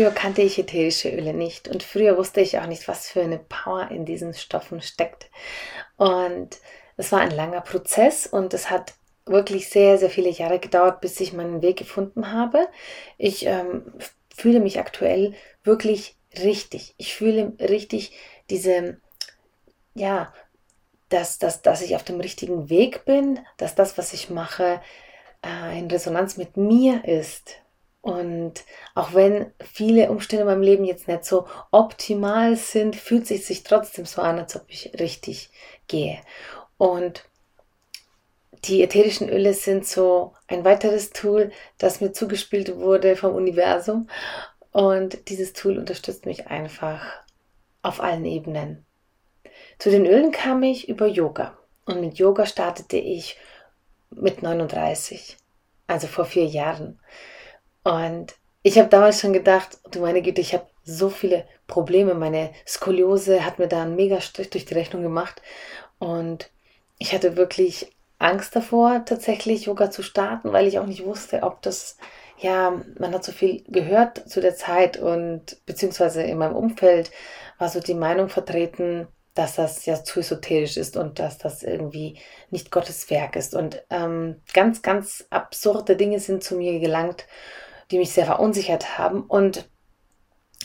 Früher kannte ich ätherische Öle nicht und früher wusste ich auch nicht, was für eine Power in diesen Stoffen steckt. Und es war ein langer Prozess und es hat wirklich sehr, sehr viele Jahre gedauert, bis ich meinen Weg gefunden habe. Ich ähm, fühle mich aktuell wirklich richtig. Ich fühle richtig diese, ja, dass, dass, dass ich auf dem richtigen Weg bin, dass das, was ich mache, äh, in Resonanz mit mir ist, und auch wenn viele Umstände in meinem Leben jetzt nicht so optimal sind, fühlt sich sich trotzdem so an, als ob ich richtig gehe. Und die ätherischen Öle sind so ein weiteres Tool, das mir zugespielt wurde vom Universum. Und dieses Tool unterstützt mich einfach auf allen Ebenen. Zu den Ölen kam ich über Yoga. Und mit Yoga startete ich mit 39, also vor vier Jahren. Und ich habe damals schon gedacht, du meine Güte, ich habe so viele Probleme. Meine Skoliose hat mir da einen mega Strich durch die Rechnung gemacht. Und ich hatte wirklich Angst davor, tatsächlich Yoga zu starten, weil ich auch nicht wusste, ob das, ja, man hat so viel gehört zu der Zeit und beziehungsweise in meinem Umfeld war so die Meinung vertreten, dass das ja zu esoterisch ist und dass das irgendwie nicht Gottes Werk ist. Und ähm, ganz, ganz absurde Dinge sind zu mir gelangt die mich sehr verunsichert haben. Und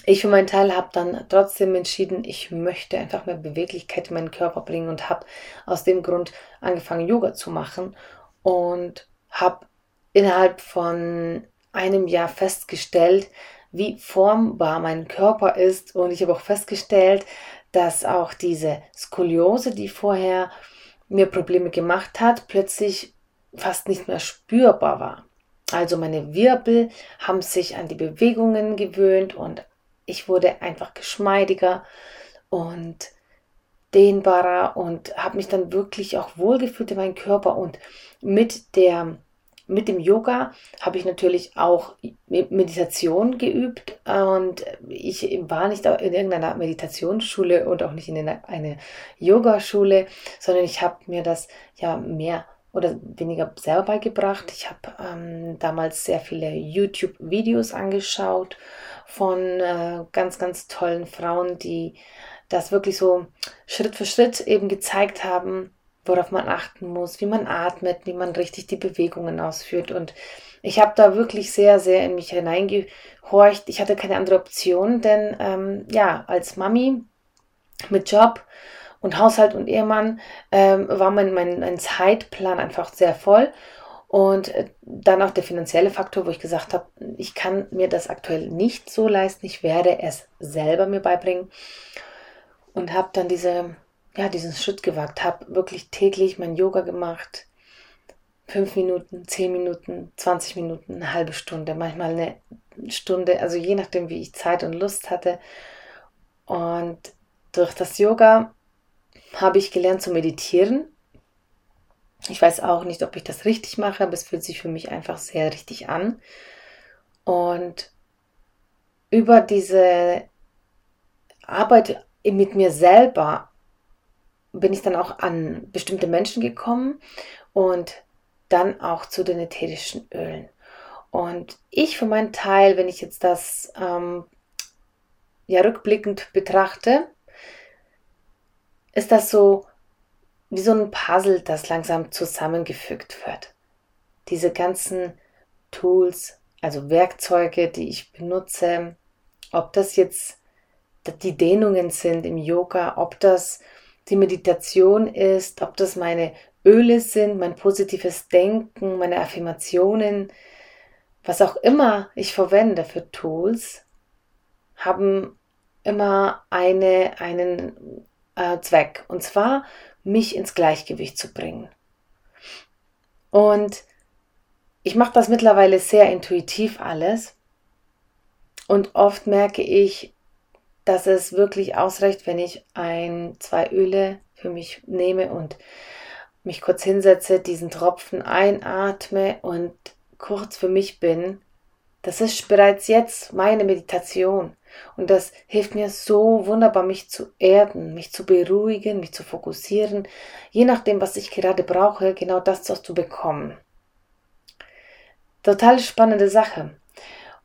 ich für meinen Teil habe dann trotzdem entschieden, ich möchte einfach mehr Beweglichkeit in meinen Körper bringen und habe aus dem Grund angefangen, Yoga zu machen und habe innerhalb von einem Jahr festgestellt, wie formbar mein Körper ist. Und ich habe auch festgestellt, dass auch diese Skoliose, die vorher mir Probleme gemacht hat, plötzlich fast nicht mehr spürbar war. Also meine Wirbel haben sich an die Bewegungen gewöhnt und ich wurde einfach geschmeidiger und dehnbarer und habe mich dann wirklich auch wohlgefühlt in meinem Körper. Und mit der mit dem Yoga habe ich natürlich auch Meditation geübt und ich war nicht in irgendeiner Meditationsschule und auch nicht in einer Yogaschule, sondern ich habe mir das ja mehr oder weniger selber beigebracht. Ich habe ähm, damals sehr viele YouTube-Videos angeschaut von äh, ganz, ganz tollen Frauen, die das wirklich so Schritt für Schritt eben gezeigt haben, worauf man achten muss, wie man atmet, wie man richtig die Bewegungen ausführt. Und ich habe da wirklich sehr, sehr in mich hineingehorcht. Ich hatte keine andere Option, denn ähm, ja, als Mami mit Job und Haushalt und Ehemann ähm, war mein, mein, mein Zeitplan einfach sehr voll. Und äh, dann auch der finanzielle Faktor, wo ich gesagt habe, ich kann mir das aktuell nicht so leisten, ich werde es selber mir beibringen. Und habe dann diese, ja, diesen Schritt gewagt, habe wirklich täglich mein Yoga gemacht. Fünf Minuten, zehn Minuten, 20 Minuten, eine halbe Stunde, manchmal eine Stunde, also je nachdem, wie ich Zeit und Lust hatte. Und durch das Yoga habe ich gelernt zu meditieren. Ich weiß auch nicht, ob ich das richtig mache, aber es fühlt sich für mich einfach sehr richtig an. Und über diese Arbeit mit mir selber bin ich dann auch an bestimmte Menschen gekommen und dann auch zu den ätherischen Ölen. Und ich für meinen Teil, wenn ich jetzt das ähm, ja rückblickend betrachte, ist das so wie so ein Puzzle, das langsam zusammengefügt wird. Diese ganzen Tools, also Werkzeuge, die ich benutze, ob das jetzt die Dehnungen sind im Yoga, ob das die Meditation ist, ob das meine Öle sind, mein positives Denken, meine Affirmationen, was auch immer ich verwende für Tools, haben immer eine, einen äh, Zweck. Und zwar, mich ins Gleichgewicht zu bringen. Und ich mache das mittlerweile sehr intuitiv alles. Und oft merke ich, dass es wirklich ausreicht, wenn ich ein, zwei Öle für mich nehme und mich kurz hinsetze, diesen Tropfen einatme und kurz für mich bin. Das ist bereits jetzt meine Meditation. Und das hilft mir so wunderbar, mich zu erden, mich zu beruhigen, mich zu fokussieren, je nachdem, was ich gerade brauche, genau das zu bekommen. Total spannende Sache.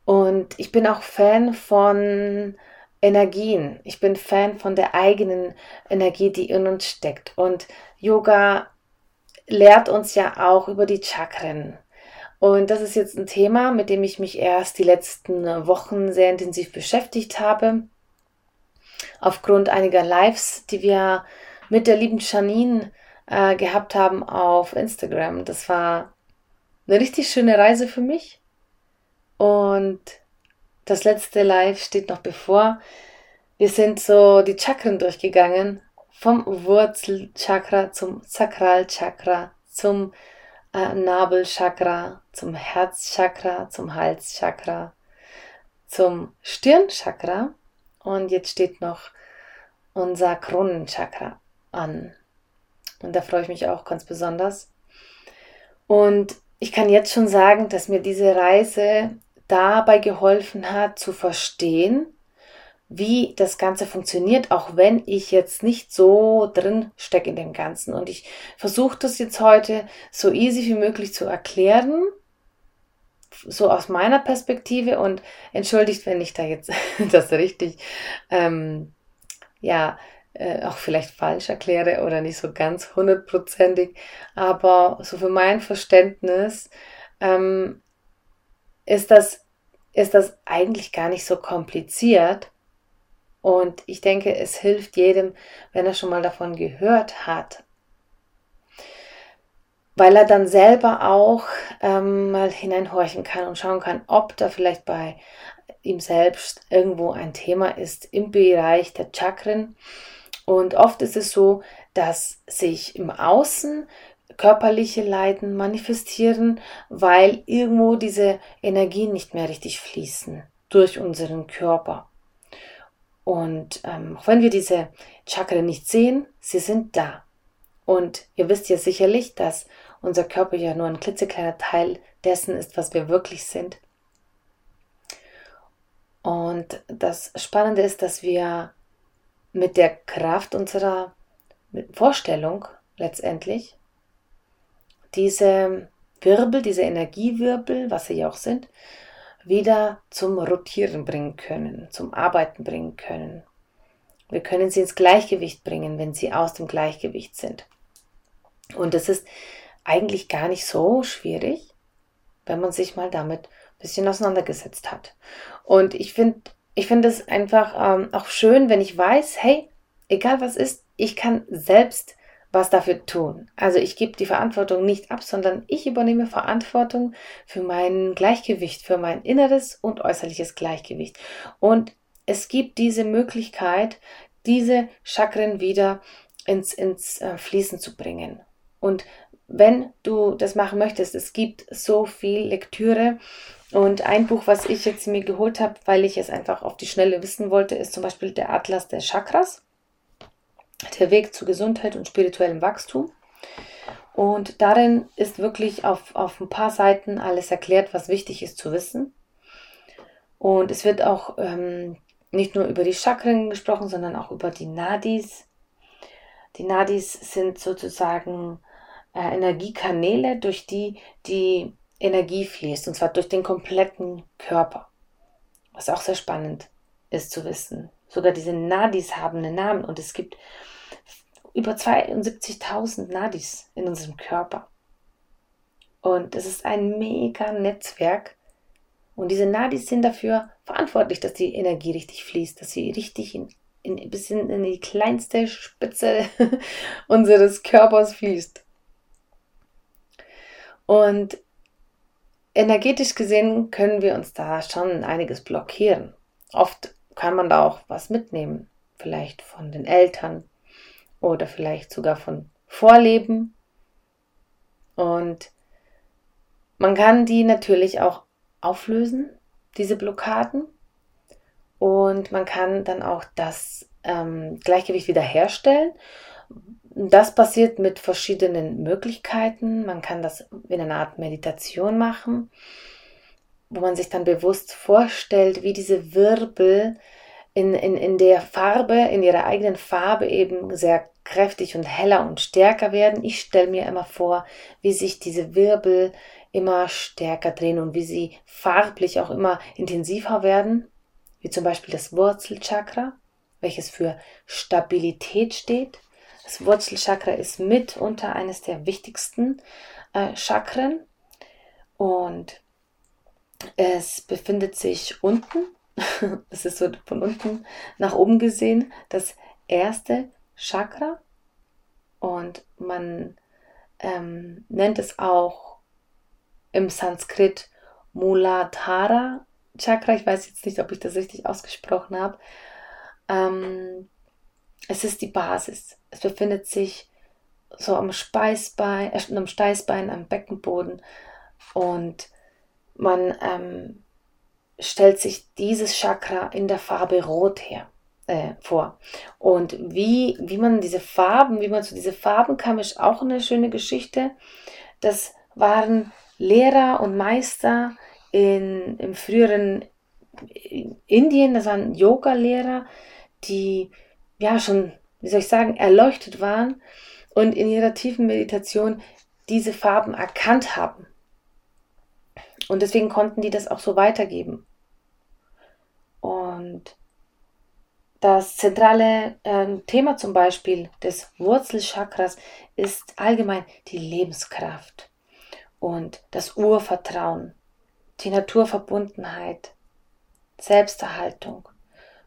Und ich bin auch Fan von Energien. Ich bin Fan von der eigenen Energie, die in uns steckt. Und Yoga lehrt uns ja auch über die Chakren. Und das ist jetzt ein Thema, mit dem ich mich erst die letzten Wochen sehr intensiv beschäftigt habe. Aufgrund einiger Lives, die wir mit der lieben Janine äh, gehabt haben auf Instagram. Das war eine richtig schöne Reise für mich. Und das letzte Live steht noch bevor. Wir sind so die Chakren durchgegangen. Vom Wurzelchakra zum Sakralchakra, zum äh, Nabelchakra, zum Herzchakra, zum Halschakra, zum Stirnchakra. Und jetzt steht noch unser Kronenchakra an. Und da freue ich mich auch ganz besonders. Und ich kann jetzt schon sagen, dass mir diese Reise dabei geholfen hat zu verstehen, wie das Ganze funktioniert, auch wenn ich jetzt nicht so drin stecke in dem Ganzen. Und ich versuche das jetzt heute so easy wie möglich zu erklären, so aus meiner Perspektive und entschuldigt, wenn ich da jetzt das richtig, ähm, ja, äh, auch vielleicht falsch erkläre oder nicht so ganz hundertprozentig, aber so für mein Verständnis ähm, ist das, ist das eigentlich gar nicht so kompliziert. Und ich denke, es hilft jedem, wenn er schon mal davon gehört hat. Weil er dann selber auch ähm, mal hineinhorchen kann und schauen kann, ob da vielleicht bei ihm selbst irgendwo ein Thema ist im Bereich der Chakren. Und oft ist es so, dass sich im Außen körperliche Leiden manifestieren, weil irgendwo diese Energien nicht mehr richtig fließen durch unseren Körper. Und ähm, auch wenn wir diese Chakren nicht sehen, sie sind da. Und ihr wisst ja sicherlich, dass unser Körper ja nur ein klitzekleiner Teil dessen ist, was wir wirklich sind. Und das Spannende ist, dass wir mit der Kraft unserer Vorstellung letztendlich diese Wirbel, diese Energiewirbel, was sie ja auch sind, wieder zum Rotieren bringen können, zum Arbeiten bringen können. Wir können sie ins Gleichgewicht bringen, wenn sie aus dem Gleichgewicht sind. Und das ist eigentlich gar nicht so schwierig, wenn man sich mal damit ein bisschen auseinandergesetzt hat. Und ich finde ich finde es einfach ähm, auch schön, wenn ich weiß, hey, egal was ist, ich kann selbst was dafür tun. Also ich gebe die Verantwortung nicht ab, sondern ich übernehme Verantwortung für mein Gleichgewicht, für mein inneres und äußerliches Gleichgewicht. Und es gibt diese Möglichkeit, diese Chakren wieder ins, ins äh, Fließen zu bringen. Und wenn du das machen möchtest, es gibt so viel Lektüre. Und ein Buch, was ich jetzt mir geholt habe, weil ich es einfach auf die Schnelle wissen wollte, ist zum Beispiel der Atlas der Chakras der Weg zu Gesundheit und spirituellem Wachstum. Und darin ist wirklich auf, auf ein paar Seiten alles erklärt, was wichtig ist zu wissen. Und es wird auch ähm, nicht nur über die Chakren gesprochen, sondern auch über die Nadis. Die Nadis sind sozusagen äh, Energiekanäle, durch die die Energie fließt, und zwar durch den kompletten Körper. Was auch sehr spannend ist zu wissen. Sogar diese Nadis haben einen Namen und es gibt über 72.000 Nadis in unserem Körper. Und es ist ein mega Netzwerk. Und diese Nadis sind dafür verantwortlich, dass die Energie richtig fließt, dass sie richtig in, in, bis in, die kleinste Spitze unseres Körpers fließt. Und energetisch gesehen können wir uns da schon einiges blockieren. Oft kann man da auch was mitnehmen, vielleicht von den Eltern, oder vielleicht sogar von Vorleben. Und Man kann die natürlich auch auflösen, diese Blockaden. Und man kann dann auch das ähm, Gleichgewicht wiederherstellen. Das passiert mit verschiedenen Möglichkeiten. Man kann das in einer Art Meditation machen, wo man sich dann bewusst vorstellt, wie diese Wirbel in, in, in der Farbe, in ihrer eigenen Farbe eben sehr kräftig und heller und stärker werden. Ich stelle mir immer vor, wie sich diese Wirbel immer stärker drehen und wie sie farblich auch immer intensiver werden, wie zum Beispiel das Wurzelchakra, welches für Stabilität steht. Das Wurzelchakra ist mitunter eines der wichtigsten äh, Chakren und es befindet sich unten es ist so von unten nach oben gesehen, das erste Chakra. Und man ähm, nennt es auch im Sanskrit Muladhara Chakra. Ich weiß jetzt nicht, ob ich das richtig ausgesprochen habe. Ähm, es ist die Basis. Es befindet sich so am Speisbein, äh, am Steißbein, am Beckenboden. Und man ähm, stellt sich dieses Chakra in der Farbe Rot her, äh, vor. Und wie, wie man diese Farben, wie man zu diesen Farben kam, ist auch eine schöne Geschichte. Das waren Lehrer und Meister in, im früheren Indien, das waren Yoga-Lehrer, die ja schon, wie soll ich sagen, erleuchtet waren und in ihrer tiefen Meditation diese Farben erkannt haben. Und deswegen konnten die das auch so weitergeben. Und das zentrale äh, Thema zum Beispiel des Wurzelchakras ist allgemein die Lebenskraft und das Urvertrauen, die Naturverbundenheit, Selbsterhaltung,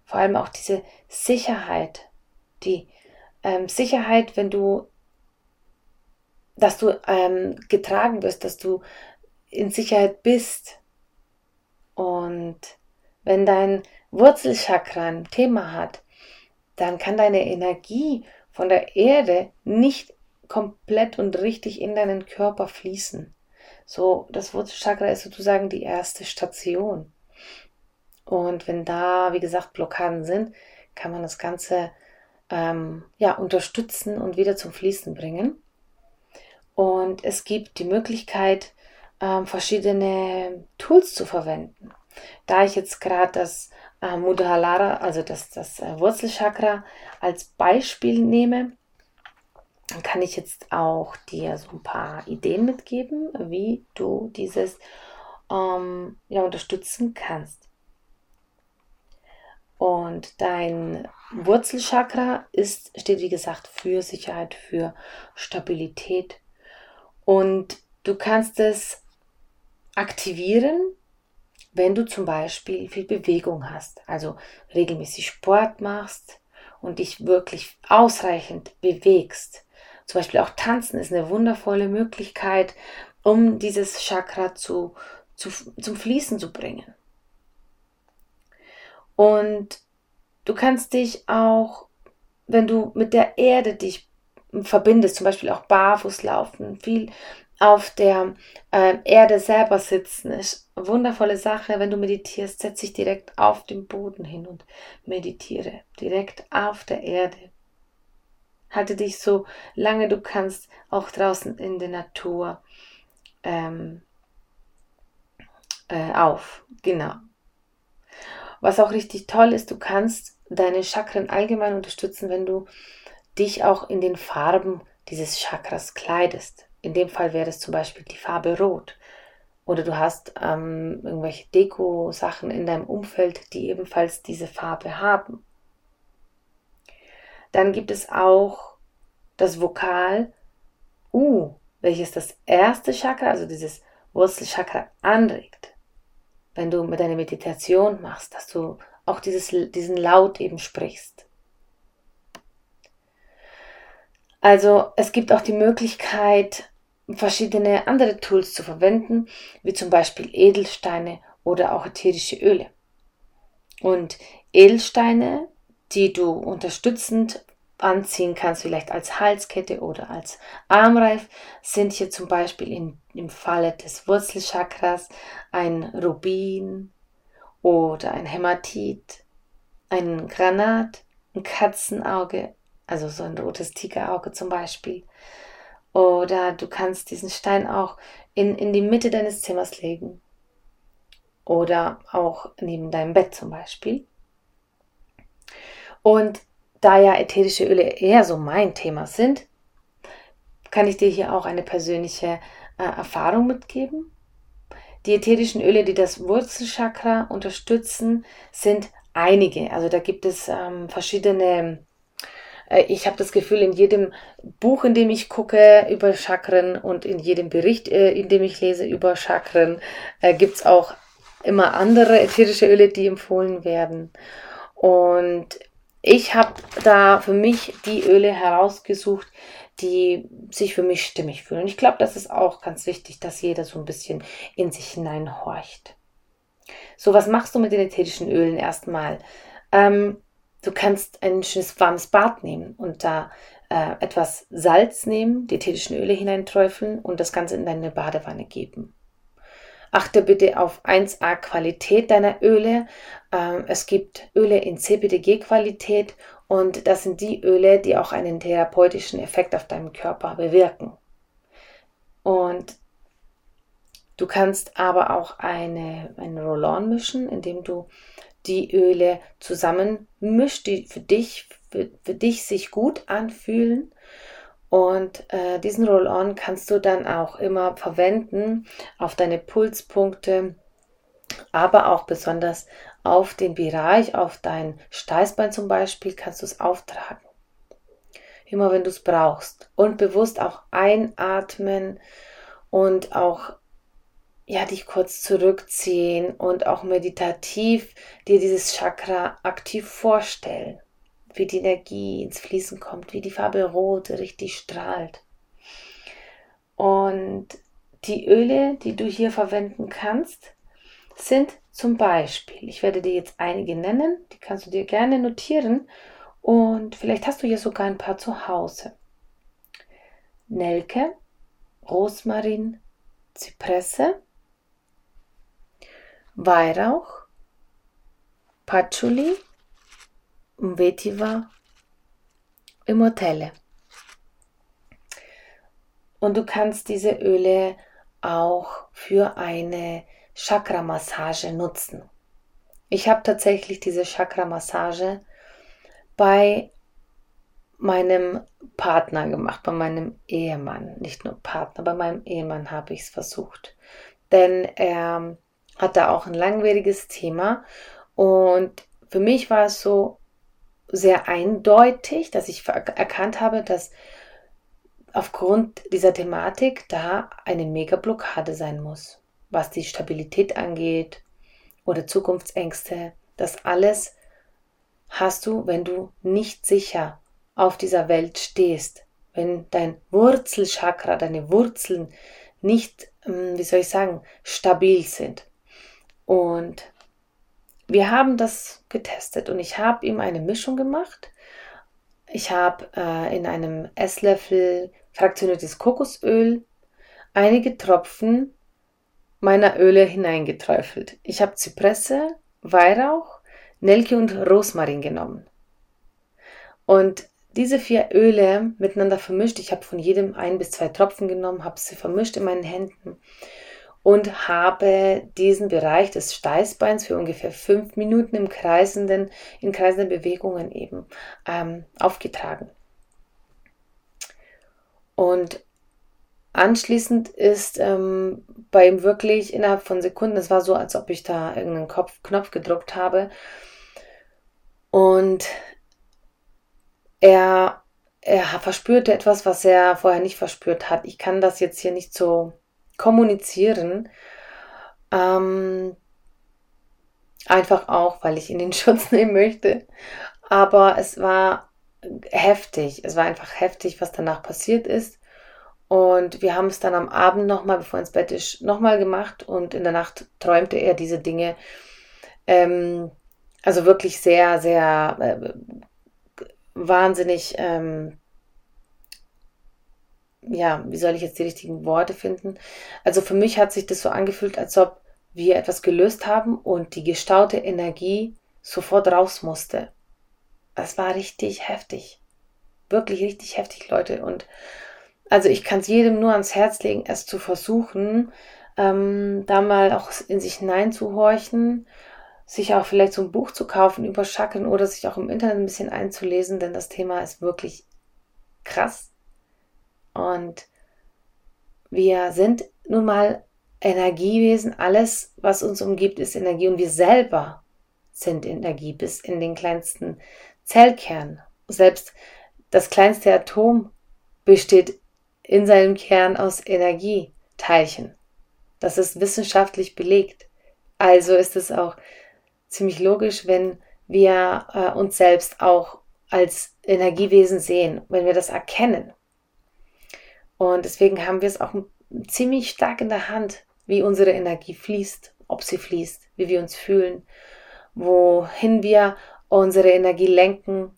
vor allem auch diese Sicherheit, die ähm, Sicherheit, wenn du, dass du ähm, getragen wirst, dass du in Sicherheit bist und wenn dein Wurzelchakra ein Thema hat, dann kann deine Energie von der Erde nicht komplett und richtig in deinen Körper fließen. So, das Wurzelchakra ist sozusagen die erste Station. Und wenn da, wie gesagt, Blockaden sind, kann man das Ganze ähm, ja, unterstützen und wieder zum Fließen bringen. Und es gibt die Möglichkeit, ähm, verschiedene Tools zu verwenden. Da ich jetzt gerade das äh, Mudahalara, also das, das äh, Wurzelchakra als Beispiel nehme, kann ich jetzt auch dir so ein paar Ideen mitgeben, wie du dieses ähm, ja, unterstützen kannst. Und dein Wurzelchakra ist, steht wie gesagt für Sicherheit, für Stabilität. Und du kannst es aktivieren wenn du zum Beispiel viel Bewegung hast, also regelmäßig Sport machst und dich wirklich ausreichend bewegst. Zum Beispiel auch tanzen ist eine wundervolle Möglichkeit, um dieses Chakra zu, zu, zum Fließen zu bringen. Und du kannst dich auch, wenn du mit der Erde dich verbindest, zum Beispiel auch barfuß laufen, viel auf der äh, Erde selber sitzen ist wundervolle Sache. Wenn du meditierst, setz dich direkt auf den Boden hin und meditiere direkt auf der Erde. Halte dich so lange du kannst auch draußen in der Natur ähm, äh, auf. Genau. Was auch richtig toll ist, du kannst deine Chakren allgemein unterstützen, wenn du dich auch in den Farben dieses Chakras kleidest. In dem Fall wäre es zum Beispiel die Farbe Rot. Oder du hast ähm, irgendwelche Deko-Sachen in deinem Umfeld, die ebenfalls diese Farbe haben. Dann gibt es auch das Vokal U, welches das erste Chakra, also dieses Wurzelchakra, anregt. Wenn du mit deiner Meditation machst, dass du auch dieses, diesen Laut eben sprichst. Also es gibt auch die Möglichkeit, verschiedene andere Tools zu verwenden, wie zum Beispiel Edelsteine oder auch ätherische Öle. Und Edelsteine, die du unterstützend anziehen kannst, vielleicht als Halskette oder als Armreif, sind hier zum Beispiel in, im Falle des Wurzelchakras ein Rubin oder ein Hämatit, ein Granat, ein Katzenauge, also so ein rotes Tigerauge zum Beispiel. Oder du kannst diesen Stein auch in, in die Mitte deines Zimmers legen. Oder auch neben deinem Bett zum Beispiel. Und da ja ätherische Öle eher so mein Thema sind, kann ich dir hier auch eine persönliche äh, Erfahrung mitgeben. Die ätherischen Öle, die das Wurzelchakra unterstützen, sind einige. Also da gibt es ähm, verschiedene. Äh, ich habe das Gefühl, in jedem Buch, in dem ich gucke über Chakren und in jedem Bericht, äh, in dem ich lese über Chakren, äh, gibt es auch immer andere ätherische Öle, die empfohlen werden. Und ich habe da für mich die Öle herausgesucht, die sich für mich stimmig fühlen. Ich glaube, das ist auch ganz wichtig, dass jeder so ein bisschen in sich hineinhorcht. So, was machst du mit den ätherischen Ölen erstmal? Ähm, du kannst ein schönes warmes Bad nehmen und da äh, etwas Salz nehmen, die ätherischen Öle hineinträufeln und das Ganze in deine Badewanne geben. Achte bitte auf 1A Qualität deiner Öle. Ähm, es gibt Öle in CBDG-Qualität und das sind die Öle, die auch einen therapeutischen Effekt auf deinem Körper bewirken. Und du kannst aber auch eine, einen Roll-On mischen, indem du die Öle zusammen mischt, die für dich, für, für dich sich gut anfühlen und äh, diesen Roll-On kannst du dann auch immer verwenden auf deine Pulspunkte, aber auch besonders auf den Bereich, auf dein Steißbein zum Beispiel, kannst du es auftragen. Immer wenn du es brauchst. Und bewusst auch einatmen und auch ja, dich kurz zurückziehen und auch meditativ dir dieses Chakra aktiv vorstellen wie die Energie ins Fließen kommt, wie die Farbe Rot richtig strahlt. Und die Öle, die du hier verwenden kannst, sind zum Beispiel, ich werde dir jetzt einige nennen, die kannst du dir gerne notieren und vielleicht hast du hier sogar ein paar zu Hause. Nelke, Rosmarin, Zypresse, Weihrauch, Patchouli, Vetiver Immortelle. Und du kannst diese Öle auch für eine Chakra-Massage nutzen. Ich habe tatsächlich diese Chakra-Massage bei meinem Partner gemacht, bei meinem Ehemann. Nicht nur Partner, bei meinem Ehemann habe ich es versucht. Denn er hat da auch ein langwieriges Thema. Und für mich war es so, sehr eindeutig, dass ich erkannt habe, dass aufgrund dieser Thematik da eine Mega-Blockade sein muss, was die Stabilität angeht oder Zukunftsängste. Das alles hast du, wenn du nicht sicher auf dieser Welt stehst, wenn dein Wurzelchakra, deine Wurzeln nicht, ähm, wie soll ich sagen, stabil sind. Und wir haben das getestet und ich habe ihm eine Mischung gemacht. Ich habe äh, in einem Esslöffel fraktioniertes Kokosöl einige Tropfen meiner Öle hineingeträufelt. Ich habe Zypresse, Weihrauch, Nelke und Rosmarin genommen. Und diese vier Öle miteinander vermischt. Ich habe von jedem ein bis zwei Tropfen genommen, habe sie vermischt in meinen Händen und habe diesen Bereich des Steißbeins für ungefähr fünf Minuten im kreisenden, in kreisenden Bewegungen eben ähm, aufgetragen. Und anschließend ist ähm, bei ihm wirklich innerhalb von Sekunden, es war so, als ob ich da irgendeinen Kopf, Knopf gedruckt habe. Und er, er verspürte etwas, was er vorher nicht verspürt hat. Ich kann das jetzt hier nicht so kommunizieren. Ähm, einfach auch, weil ich ihn in Schutz nehmen möchte. Aber es war heftig. Es war einfach heftig, was danach passiert ist. Und wir haben es dann am Abend nochmal, bevor er ins Bett ist, nochmal gemacht. Und in der Nacht träumte er diese Dinge. Ähm, also wirklich sehr, sehr äh, wahnsinnig, ähm, ja, wie soll ich jetzt die richtigen Worte finden? Also für mich hat sich das so angefühlt, als ob wir etwas gelöst haben und die gestaute Energie sofort raus musste. Es war richtig heftig. Wirklich richtig heftig, Leute. Und also ich kann es jedem nur ans Herz legen, es zu versuchen, ähm, da mal auch in sich hineinzuhorchen, sich auch vielleicht so ein Buch zu kaufen über Schacken oder sich auch im Internet ein bisschen einzulesen, denn das Thema ist wirklich krass. Und wir sind nun mal Energiewesen. Alles, was uns umgibt, ist Energie und wir selber sind Energie bis in den kleinsten Zellkern. Selbst das kleinste Atom besteht in seinem Kern aus Energieteilchen. Das ist wissenschaftlich belegt. Also ist es auch ziemlich logisch, wenn wir äh, uns selbst auch als Energiewesen sehen, wenn wir das erkennen. Und deswegen haben wir es auch ziemlich stark in der Hand, wie unsere Energie fließt, ob sie fließt, wie wir uns fühlen, wohin wir unsere Energie lenken,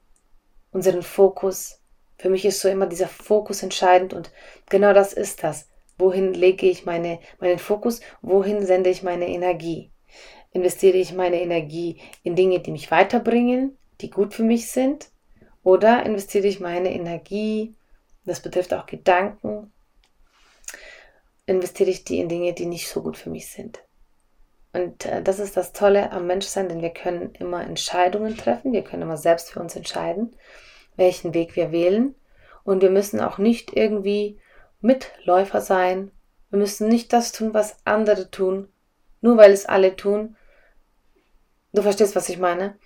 unseren Fokus. Für mich ist so immer dieser Fokus entscheidend und genau das ist das. Wohin lege ich meine, meinen Fokus? Wohin sende ich meine Energie? Investiere ich meine Energie in Dinge, die mich weiterbringen, die gut für mich sind? Oder investiere ich meine Energie, das betrifft auch Gedanken, investiere ich die in Dinge, die nicht so gut für mich sind? Und äh, das ist das Tolle am Menschsein, denn wir können immer Entscheidungen treffen, wir können immer selbst für uns entscheiden, welchen Weg wir wählen. Und wir müssen auch nicht irgendwie Mitläufer sein. Wir müssen nicht das tun, was andere tun, nur weil es alle tun. Du verstehst, was ich meine?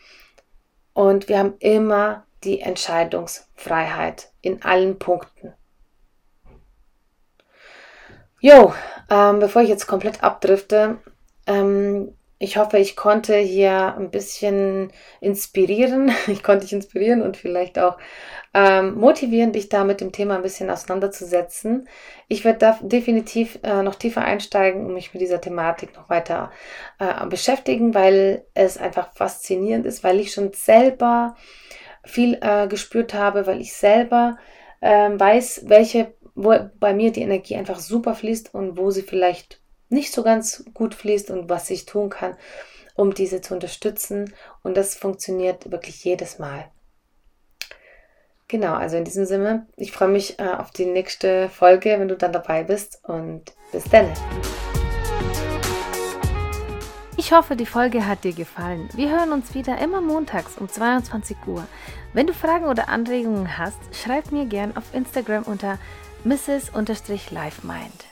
Und wir haben immer die Entscheidungsfreiheit in allen Punkten. Jo, ähm, bevor ich jetzt komplett abdrifte, ähm, ich hoffe, ich konnte hier ein bisschen inspirieren. Ich konnte dich inspirieren und vielleicht auch ähm, motivieren, dich da mit dem Thema ein bisschen auseinanderzusetzen. Ich werde da definitiv äh, noch tiefer einsteigen und mich mit dieser Thematik noch weiter äh, beschäftigen, weil es einfach faszinierend ist, weil ich schon selber viel äh, gespürt habe, weil ich selber ähm, weiß, welche, wo bei mir die Energie einfach super fließt und wo sie vielleicht nicht so ganz gut fließt und was ich tun kann, um diese zu unterstützen. Und das funktioniert wirklich jedes Mal. Genau, also in diesem Sinne, ich freue mich äh, auf die nächste Folge, wenn du dann dabei bist und bis dann. Ich hoffe, die Folge hat dir gefallen. Wir hören uns wieder immer montags um 22 Uhr. Wenn du Fragen oder Anregungen hast, schreib mir gern auf Instagram unter mrs-livemind.